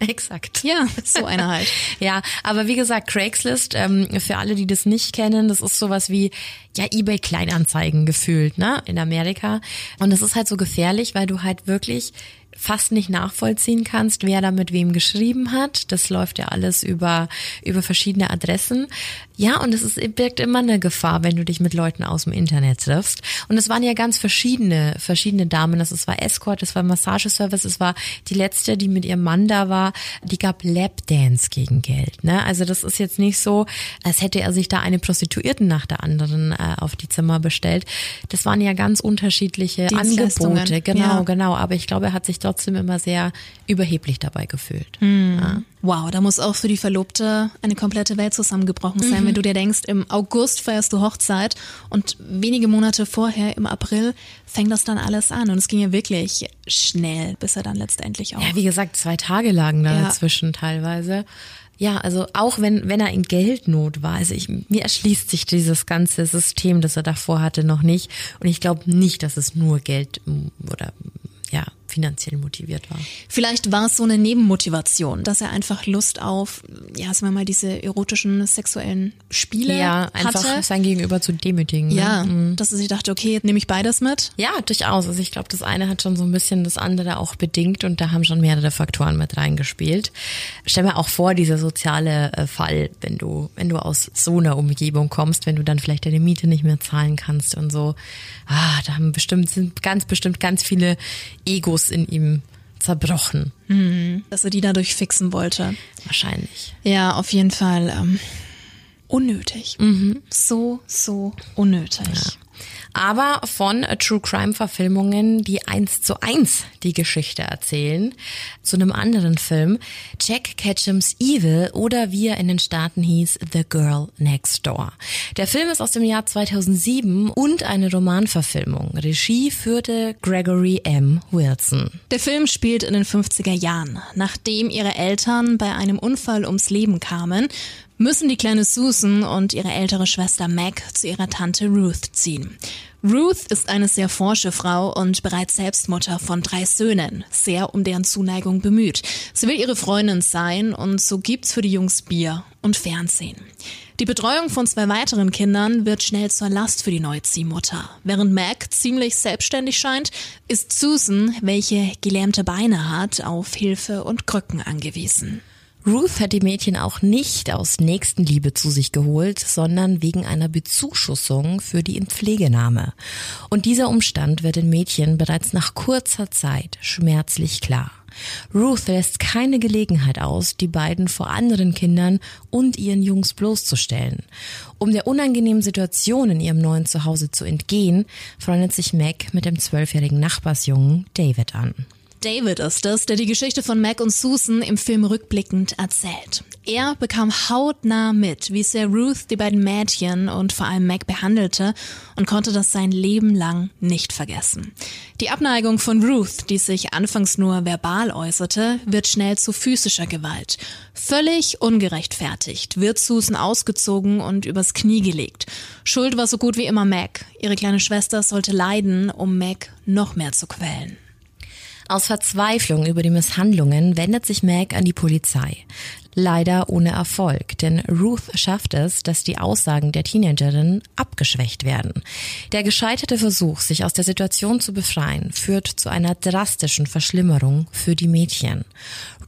Exakt. Ja, so einer halt. ja, aber wie gesagt, Craigslist, ähm, für alle, die das nicht kennen, das ist sowas wie, ja, eBay Kleinanzeigen gefühlt, ne, in Amerika. Und das ist halt so gefährlich, weil du halt wirklich fast nicht nachvollziehen kannst, wer da mit wem geschrieben hat. Das läuft ja alles über, über verschiedene Adressen. Ja, und es ist, birgt immer eine Gefahr, wenn du dich mit Leuten aus dem Internet triffst. Und es waren ja ganz verschiedene, verschiedene Damen. Das war Escort, es war Massageservice, es war die letzte, die mit ihrem Mann da war, die gab Lapdance gegen Geld. Ne? Also das ist jetzt nicht so, als hätte er sich da eine Prostituierten nach der anderen äh, auf die Zimmer bestellt. Das waren ja ganz unterschiedliche Angebote. Genau, ja. genau. Aber ich glaube, er hat sich trotzdem immer sehr überheblich dabei gefühlt. Mhm. Ja. Wow, da muss auch für die Verlobte eine komplette Welt zusammengebrochen sein, mhm. wenn du dir denkst, im August feierst du Hochzeit und wenige Monate vorher, im April, fängt das dann alles an. Und es ging ja wirklich schnell, bis er dann letztendlich auch. Ja, wie gesagt, zwei Tage lagen da ja. dazwischen teilweise. Ja, also auch wenn, wenn er in Geldnot war, also ich, mir erschließt sich dieses ganze System, das er davor hatte, noch nicht. Und ich glaube nicht, dass es nur Geld oder ja, finanziell motiviert war. Vielleicht war es so eine Nebenmotivation, dass er einfach Lust auf, ja, sagen wir mal, diese erotischen sexuellen Spiele ja, einfach hatte. sein Gegenüber zu demütigen. Ne? Ja, mhm. dass er sich dachte, okay, jetzt nehme ich beides mit. Ja, durchaus. Also ich glaube, das eine hat schon so ein bisschen das andere auch bedingt und da haben schon mehrere Faktoren mit reingespielt. Stell mir auch vor, dieser soziale äh, Fall, wenn du, wenn du aus so einer Umgebung kommst, wenn du dann vielleicht deine Miete nicht mehr zahlen kannst und so. Ah, da haben bestimmt, sind ganz bestimmt ganz viele Egos Fokus in ihm zerbrochen. Mhm. Dass er die dadurch fixen wollte. Wahrscheinlich. Ja, auf jeden Fall ähm, unnötig. Mhm. So, so unnötig. Ja aber von True Crime Verfilmungen, die eins zu eins die Geschichte erzählen, zu einem anderen Film, Jack Ketchums Evil oder wie er in den Staaten hieß, The Girl Next Door. Der Film ist aus dem Jahr 2007 und eine Romanverfilmung. Regie führte Gregory M. Wilson. Der Film spielt in den 50er Jahren. Nachdem ihre Eltern bei einem Unfall ums Leben kamen, müssen die kleine Susan und ihre ältere Schwester Meg zu ihrer Tante Ruth ziehen. Ruth ist eine sehr forsche Frau und bereits selbst Mutter von drei Söhnen, sehr um deren Zuneigung bemüht. Sie will ihre Freundin sein und so gibt's für die Jungs Bier und Fernsehen. Die Betreuung von zwei weiteren Kindern wird schnell zur Last für die Neuziehmutter. Während Meg ziemlich selbstständig scheint, ist Susan, welche gelähmte Beine hat, auf Hilfe und Krücken angewiesen. Ruth hat die Mädchen auch nicht aus Nächstenliebe zu sich geholt, sondern wegen einer Bezuschussung für die Inpflegenahme. Und dieser Umstand wird den Mädchen bereits nach kurzer Zeit schmerzlich klar. Ruth lässt keine Gelegenheit aus, die beiden vor anderen Kindern und ihren Jungs bloßzustellen. Um der unangenehmen Situation in ihrem neuen Zuhause zu entgehen, freundet sich Meg mit dem zwölfjährigen Nachbarsjungen David an. David ist es, der die Geschichte von Mac und Susan im Film rückblickend erzählt. Er bekam hautnah mit, wie sehr Ruth die beiden Mädchen und vor allem Mac behandelte und konnte das sein Leben lang nicht vergessen. Die Abneigung von Ruth, die sich anfangs nur verbal äußerte, wird schnell zu physischer Gewalt. Völlig ungerechtfertigt wird Susan ausgezogen und übers Knie gelegt. Schuld war so gut wie immer Mac. Ihre kleine Schwester sollte leiden, um Mac noch mehr zu quälen. Aus Verzweiflung über die Misshandlungen wendet sich Meg an die Polizei. Leider ohne Erfolg, denn Ruth schafft es, dass die Aussagen der Teenagerin abgeschwächt werden. Der gescheiterte Versuch, sich aus der Situation zu befreien, führt zu einer drastischen Verschlimmerung für die Mädchen.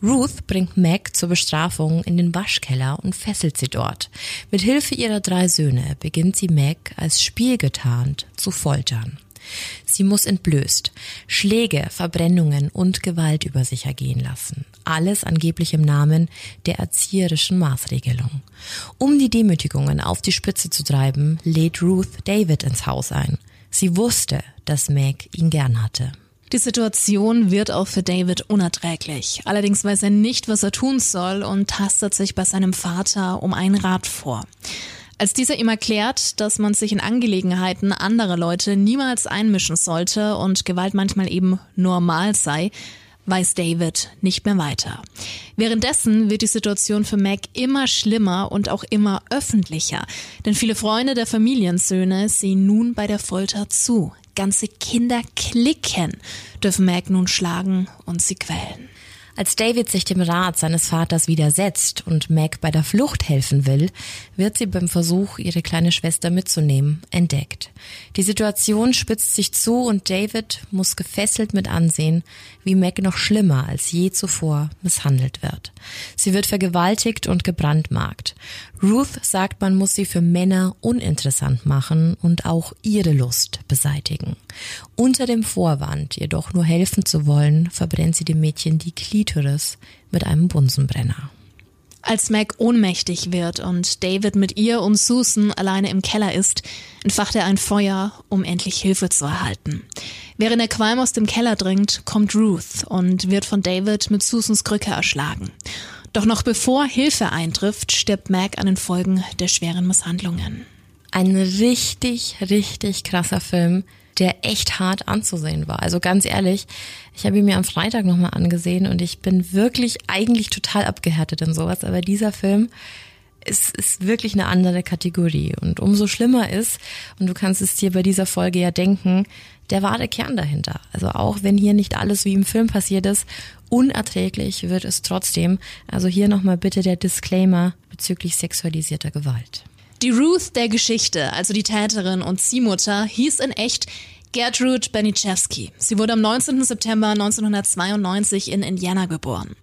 Ruth bringt Meg zur Bestrafung in den Waschkeller und fesselt sie dort. Mit Hilfe ihrer drei Söhne beginnt sie Meg als Spiel getarnt zu foltern. Sie muss entblößt, Schläge, Verbrennungen und Gewalt über sich ergehen lassen. Alles angeblich im Namen der erzieherischen Maßregelung. Um die Demütigungen auf die Spitze zu treiben, lädt Ruth David ins Haus ein. Sie wusste, dass Meg ihn gern hatte. Die Situation wird auch für David unerträglich. Allerdings weiß er nicht, was er tun soll und tastet sich bei seinem Vater um einen Rat vor. Als dieser ihm erklärt, dass man sich in Angelegenheiten anderer Leute niemals einmischen sollte und Gewalt manchmal eben normal sei, weiß David nicht mehr weiter. Währenddessen wird die Situation für Mac immer schlimmer und auch immer öffentlicher, denn viele Freunde der Familiensöhne sehen nun bei der Folter zu. Ganze Kinder klicken, dürfen Mac nun schlagen und sie quälen. Als David sich dem Rat seines Vaters widersetzt und Meg bei der Flucht helfen will, wird sie beim Versuch, ihre kleine Schwester mitzunehmen, entdeckt. Die Situation spitzt sich zu und David muss gefesselt mit ansehen, wie Meg noch schlimmer als je zuvor misshandelt wird. Sie wird vergewaltigt und gebrandmarkt. Ruth sagt, man muss sie für Männer uninteressant machen und auch ihre Lust beseitigen. Unter dem Vorwand, ihr doch nur helfen zu wollen, verbrennt sie dem Mädchen die Klitoris mit einem Bunsenbrenner. Als Meg ohnmächtig wird und David mit ihr und Susan alleine im Keller ist, entfacht er ein Feuer, um endlich Hilfe zu erhalten. Während der Qualm aus dem Keller dringt, kommt Ruth und wird von David mit Susans Krücke erschlagen. Doch noch bevor Hilfe eintrifft, stirbt Meg an den Folgen der schweren Misshandlungen. Ein richtig, richtig krasser Film, der echt hart anzusehen war. Also ganz ehrlich, ich habe ihn mir am Freitag nochmal angesehen und ich bin wirklich eigentlich total abgehärtet in sowas. Aber dieser Film ist, ist wirklich eine andere Kategorie. Und umso schlimmer ist, und du kannst es dir bei dieser Folge ja denken, der wahre Kern dahinter. Also auch wenn hier nicht alles wie im Film passiert ist, unerträglich wird es trotzdem. Also hier nochmal bitte der Disclaimer bezüglich sexualisierter Gewalt. Die Ruth der Geschichte, also die Täterin und Ziehmutter, hieß in echt Gertrude Beniczewski. Sie wurde am 19. September 1992 in Indiana geboren.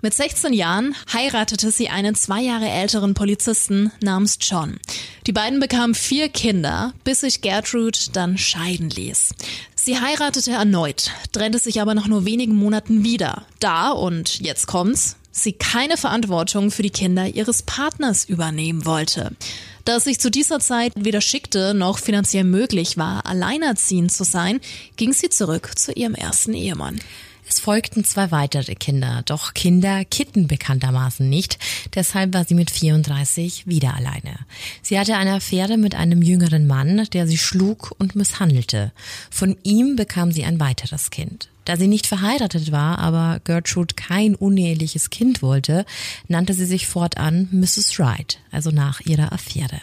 Mit 16 Jahren heiratete sie einen zwei Jahre älteren Polizisten namens John. Die beiden bekamen vier Kinder, bis sich Gertrude dann scheiden ließ. Sie heiratete erneut, trennte sich aber nach nur wenigen Monaten wieder. Da, und jetzt kommt's, sie keine Verantwortung für die Kinder ihres Partners übernehmen wollte. Da es sich zu dieser Zeit weder schickte noch finanziell möglich war, alleinerziehend zu sein, ging sie zurück zu ihrem ersten Ehemann. Es folgten zwei weitere Kinder, doch Kinder kitten bekanntermaßen nicht, deshalb war sie mit 34 wieder alleine. Sie hatte eine Affäre mit einem jüngeren Mann, der sie schlug und misshandelte. Von ihm bekam sie ein weiteres Kind. Da sie nicht verheiratet war, aber Gertrude kein uneheliches Kind wollte, nannte sie sich fortan Mrs. Wright, also nach ihrer Affäre.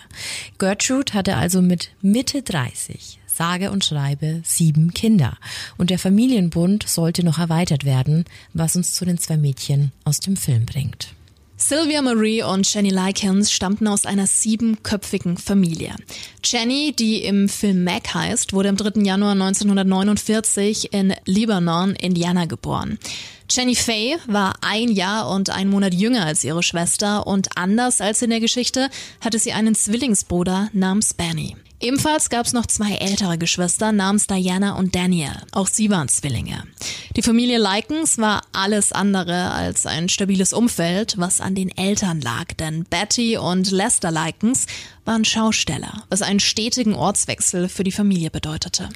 Gertrude hatte also mit Mitte 30 sage und schreibe sieben Kinder. Und der Familienbund sollte noch erweitert werden, was uns zu den zwei Mädchen aus dem Film bringt. Sylvia Marie und Jenny Likens stammten aus einer siebenköpfigen Familie. Jenny, die im Film Mac heißt, wurde am 3. Januar 1949 in Libanon, Indiana geboren. Jenny Faye war ein Jahr und ein Monat jünger als ihre Schwester und anders als in der Geschichte hatte sie einen Zwillingsbruder namens Benny. Ebenfalls gab es noch zwei ältere Geschwister namens Diana und Daniel. Auch sie waren Zwillinge. Die Familie Likens war alles andere als ein stabiles Umfeld, was an den Eltern lag, denn Betty und Lester Likens waren Schausteller, was einen stetigen Ortswechsel für die Familie bedeutete.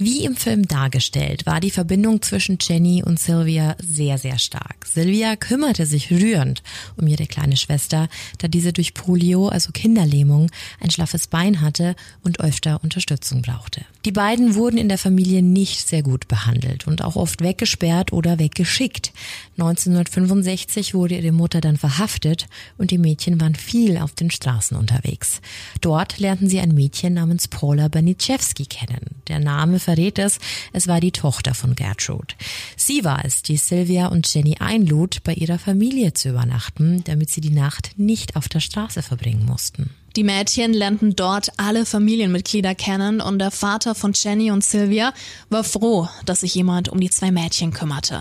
Wie im Film dargestellt, war die Verbindung zwischen Jenny und Sylvia sehr, sehr stark. Sylvia kümmerte sich rührend um ihre kleine Schwester, da diese durch Polio, also Kinderlähmung, ein schlaffes Bein hatte und öfter Unterstützung brauchte. Die beiden wurden in der Familie nicht sehr gut behandelt und auch oft weggesperrt oder weggeschickt. 1965 wurde ihre Mutter dann verhaftet und die Mädchen waren viel auf den Straßen unterwegs. Dort lernten sie ein Mädchen namens Paula Baniszewski kennen. Der Name verrät es, es war die Tochter von Gertrude. Sie war es, die Sylvia und Jenny einlud, bei ihrer Familie zu übernachten, damit sie die Nacht nicht auf der Straße verbringen mussten. Die Mädchen lernten dort alle Familienmitglieder kennen und der Vater von Jenny und Sylvia war froh, dass sich jemand um die zwei Mädchen kümmerte.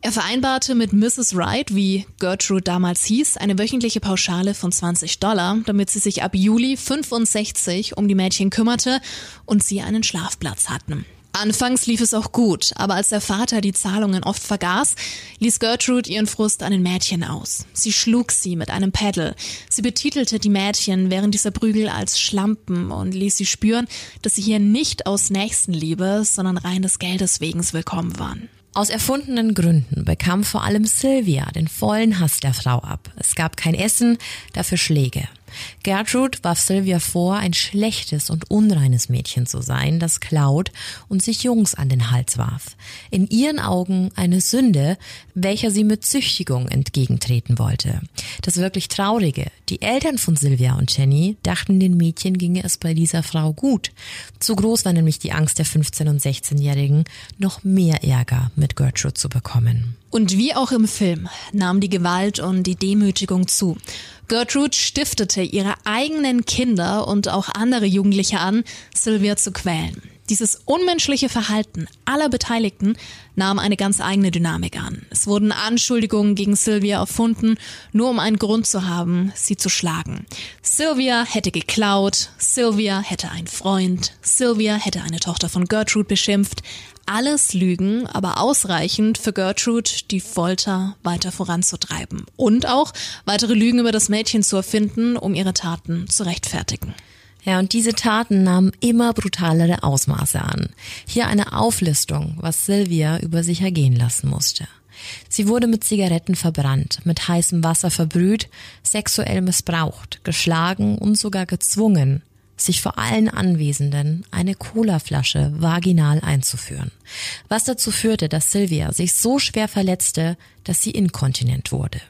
Er vereinbarte mit Mrs. Wright, wie Gertrude damals hieß, eine wöchentliche Pauschale von 20 Dollar, damit sie sich ab Juli 65 um die Mädchen kümmerte und sie einen Schlafplatz hatten. Anfangs lief es auch gut, aber als der Vater die Zahlungen oft vergaß, ließ Gertrude ihren Frust an den Mädchen aus. Sie schlug sie mit einem Paddel. Sie betitelte die Mädchen während dieser Prügel als Schlampen und ließ sie spüren, dass sie hier nicht aus Nächstenliebe, sondern rein des Geldes wegen willkommen waren. Aus erfundenen Gründen bekam vor allem Sylvia den vollen Hass der Frau ab. Es gab kein Essen, dafür Schläge. Gertrude warf Sylvia vor, ein schlechtes und unreines Mädchen zu sein, das klaut und sich Jungs an den Hals warf. In ihren Augen eine Sünde, welcher sie mit Züchtigung entgegentreten wollte. Das wirklich Traurige, die Eltern von Sylvia und Jenny dachten, den Mädchen ginge es bei dieser Frau gut. Zu groß war nämlich die Angst der 15- und 16-Jährigen, noch mehr Ärger mit Gertrude zu bekommen. Und wie auch im Film nahm die Gewalt und die Demütigung zu. Gertrude stiftete ihre eigenen Kinder und auch andere Jugendliche an, Sylvia zu quälen. Dieses unmenschliche Verhalten aller Beteiligten nahm eine ganz eigene Dynamik an. Es wurden Anschuldigungen gegen Sylvia erfunden, nur um einen Grund zu haben, sie zu schlagen. Sylvia hätte geklaut, Sylvia hätte einen Freund, Sylvia hätte eine Tochter von Gertrude beschimpft. Alles Lügen, aber ausreichend für Gertrude, die Folter weiter voranzutreiben und auch weitere Lügen über das Mädchen zu erfinden, um ihre Taten zu rechtfertigen. Ja, und diese Taten nahmen immer brutalere Ausmaße an. Hier eine Auflistung, was Sylvia über sich ergehen lassen musste. Sie wurde mit Zigaretten verbrannt, mit heißem Wasser verbrüht, sexuell missbraucht, geschlagen und sogar gezwungen, sich vor allen Anwesenden eine Colaflasche vaginal einzuführen. Was dazu führte, dass Sylvia sich so schwer verletzte, dass sie inkontinent wurde.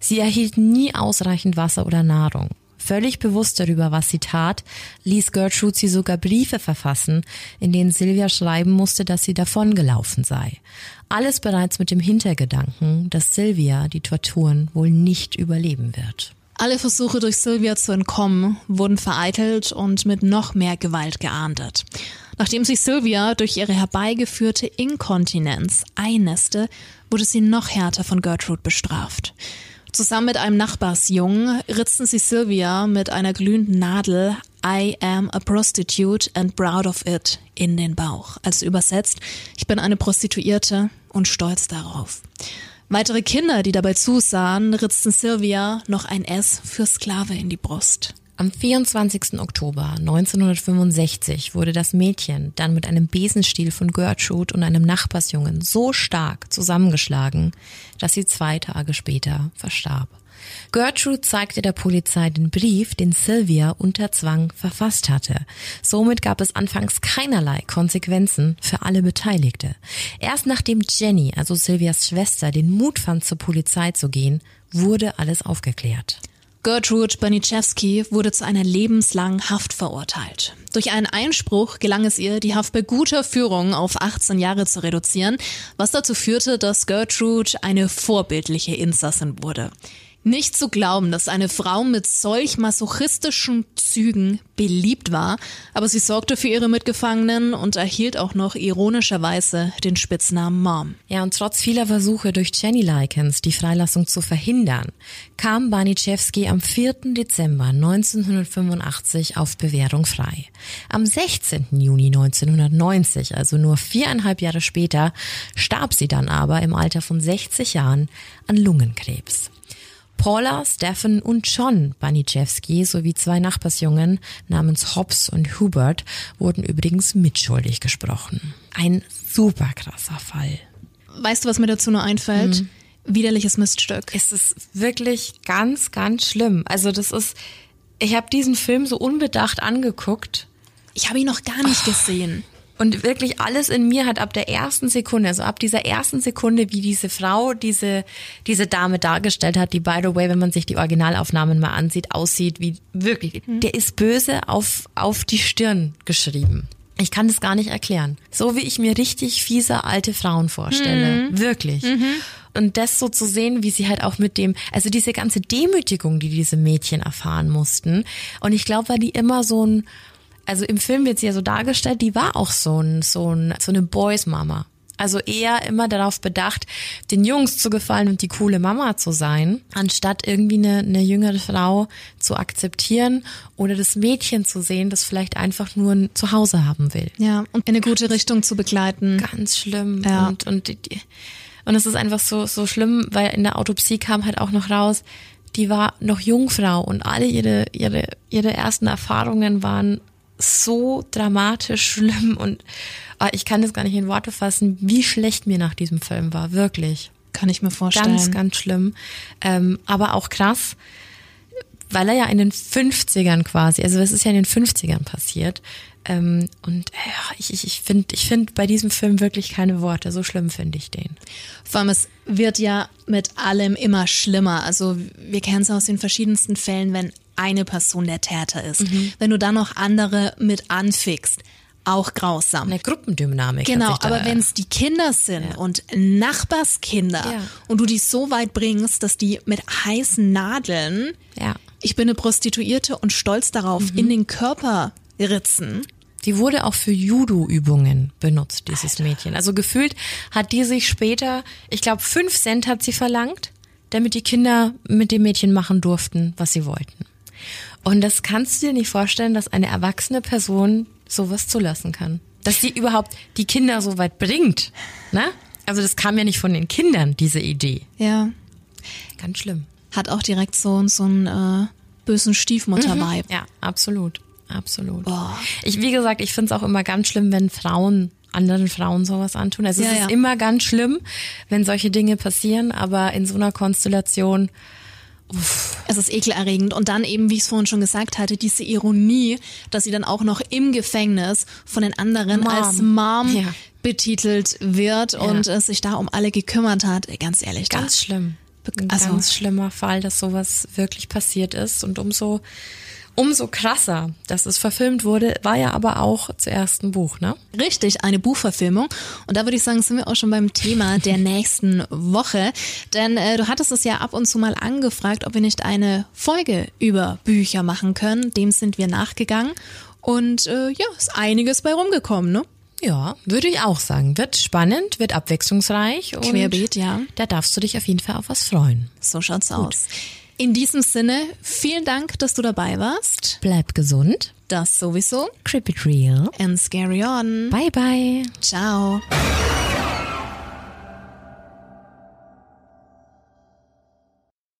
Sie erhielt nie ausreichend Wasser oder Nahrung. Völlig bewusst darüber, was sie tat, ließ Gertrude sie sogar Briefe verfassen, in denen Sylvia schreiben musste, dass sie davongelaufen sei. Alles bereits mit dem Hintergedanken, dass Sylvia die Torturen wohl nicht überleben wird. Alle Versuche durch Sylvia zu entkommen wurden vereitelt und mit noch mehr Gewalt geahndet. Nachdem sich Sylvia durch ihre herbeigeführte Inkontinenz einnässte, wurde sie noch härter von Gertrude bestraft. Zusammen mit einem Nachbarsjungen ritzten sie Sylvia mit einer glühenden Nadel I am a prostitute and proud of it in den Bauch. Also übersetzt, ich bin eine Prostituierte und stolz darauf. Weitere Kinder, die dabei zusahen, ritzten Sylvia noch ein S für Sklave in die Brust. Am 24. Oktober 1965 wurde das Mädchen dann mit einem Besenstiel von Gertrude und einem Nachbarsjungen so stark zusammengeschlagen, dass sie zwei Tage später verstarb. Gertrude zeigte der Polizei den Brief, den Sylvia unter Zwang verfasst hatte. Somit gab es anfangs keinerlei Konsequenzen für alle Beteiligte. Erst nachdem Jenny, also Sylvias Schwester, den Mut fand, zur Polizei zu gehen, wurde alles aufgeklärt. Gertrude Baniszewski wurde zu einer lebenslangen Haft verurteilt. Durch einen Einspruch gelang es ihr, die Haft bei guter Führung auf 18 Jahre zu reduzieren, was dazu führte, dass Gertrude eine vorbildliche Insassin wurde. Nicht zu glauben, dass eine Frau mit solch masochistischen Zügen beliebt war, aber sie sorgte für ihre Mitgefangenen und erhielt auch noch ironischerweise den Spitznamen Mom. Ja, und trotz vieler Versuche durch Jenny Likens, die Freilassung zu verhindern, kam Baniszewski am 4. Dezember 1985 auf Bewährung frei. Am 16. Juni 1990, also nur viereinhalb Jahre später, starb sie dann aber im Alter von 60 Jahren an Lungenkrebs. Paula, Stephen und John Baniszewski sowie zwei Nachbarsjungen namens Hobbs und Hubert wurden übrigens mitschuldig gesprochen. Ein super krasser Fall. Weißt du, was mir dazu nur einfällt? Mhm. Widerliches Miststück. Es ist wirklich ganz, ganz schlimm. Also das ist, ich habe diesen Film so unbedacht angeguckt. Ich habe ihn noch gar nicht oh. gesehen. Und wirklich alles in mir hat ab der ersten Sekunde, also ab dieser ersten Sekunde, wie diese Frau diese, diese Dame dargestellt hat, die by the way, wenn man sich die Originalaufnahmen mal ansieht, aussieht wie wirklich, mhm. der ist böse auf, auf die Stirn geschrieben. Ich kann das gar nicht erklären. So wie ich mir richtig fiese alte Frauen vorstelle. Mhm. Wirklich. Mhm. Und das so zu sehen, wie sie halt auch mit dem, also diese ganze Demütigung, die diese Mädchen erfahren mussten. Und ich glaube, weil die immer so ein, also im Film wird sie ja so dargestellt, die war auch so ein, so ein, so eine Boys-Mama. Also eher immer darauf bedacht, den Jungs zu gefallen und die coole Mama zu sein, anstatt irgendwie eine, eine jüngere Frau zu akzeptieren oder das Mädchen zu sehen, das vielleicht einfach nur ein Zuhause haben will. Ja, und in eine gute Richtung zu begleiten. Ganz schlimm. Ja. Und, und, und es ist einfach so, so schlimm, weil in der Autopsie kam halt auch noch raus, die war noch Jungfrau und alle ihre, ihre, ihre ersten Erfahrungen waren so dramatisch schlimm und ah, ich kann das gar nicht in Worte fassen, wie schlecht mir nach diesem Film war, wirklich. Kann ich mir vorstellen. Ganz, ganz schlimm. Ähm, aber auch krass, weil er ja in den 50ern quasi, also es ist ja in den 50ern passiert. Ähm, und äh, ich, ich, ich finde ich find bei diesem Film wirklich keine Worte. So schlimm finde ich den. Vor allem, es wird ja mit allem immer schlimmer. Also wir kennen es aus den verschiedensten Fällen, wenn eine Person der Täter ist. Mhm. Wenn du dann noch andere mit anfickst, auch grausam. Eine Gruppendynamik. Genau, aber wenn es die Kinder sind ja. und Nachbarskinder ja. und du die so weit bringst, dass die mit heißen Nadeln, ja. ich bin eine Prostituierte und stolz darauf, mhm. in den Körper ritzen. Die wurde auch für Judo-Übungen benutzt, dieses Alter. Mädchen. Also gefühlt hat die sich später, ich glaube, fünf Cent hat sie verlangt, damit die Kinder mit dem Mädchen machen durften, was sie wollten. Und das kannst du dir nicht vorstellen, dass eine erwachsene Person sowas zulassen kann. Dass sie überhaupt die Kinder so weit bringt. Ne? Also das kam ja nicht von den Kindern, diese Idee. Ja. Ganz schlimm. Hat auch direkt so, so einen äh, bösen Stiefmutter-Vibe. Mhm. Ja, absolut. Absolut. Boah. Ich, wie gesagt, ich finde es auch immer ganz schlimm, wenn Frauen anderen Frauen sowas antun. Also ja, es ist ja. immer ganz schlimm, wenn solche Dinge passieren, aber in so einer Konstellation Uff. Es ist ekelerregend. Und dann eben, wie ich es vorhin schon gesagt hatte, diese Ironie, dass sie dann auch noch im Gefängnis von den anderen Mom. als Mom ja. betitelt wird und es sich da um alle gekümmert hat. Ganz ehrlich. Ganz schlimm. Ein also, ganz schlimmer Fall, dass sowas wirklich passiert ist. Und umso Umso krasser, dass es verfilmt wurde, war ja aber auch zuerst ein Buch, ne? Richtig, eine Buchverfilmung. Und da würde ich sagen, sind wir auch schon beim Thema der nächsten Woche. Denn äh, du hattest es ja ab und zu mal angefragt, ob wir nicht eine Folge über Bücher machen können. Dem sind wir nachgegangen. Und äh, ja, ist einiges bei rumgekommen, ne? Ja, würde ich auch sagen. Wird spannend, wird abwechslungsreich. Querbeet, ja. Da darfst du dich auf jeden Fall auf was freuen. So schaut's Gut. aus. In diesem Sinne, vielen Dank, dass du dabei warst. Bleib gesund. Das sowieso. Creep it real. And scary on. Bye bye. Ciao.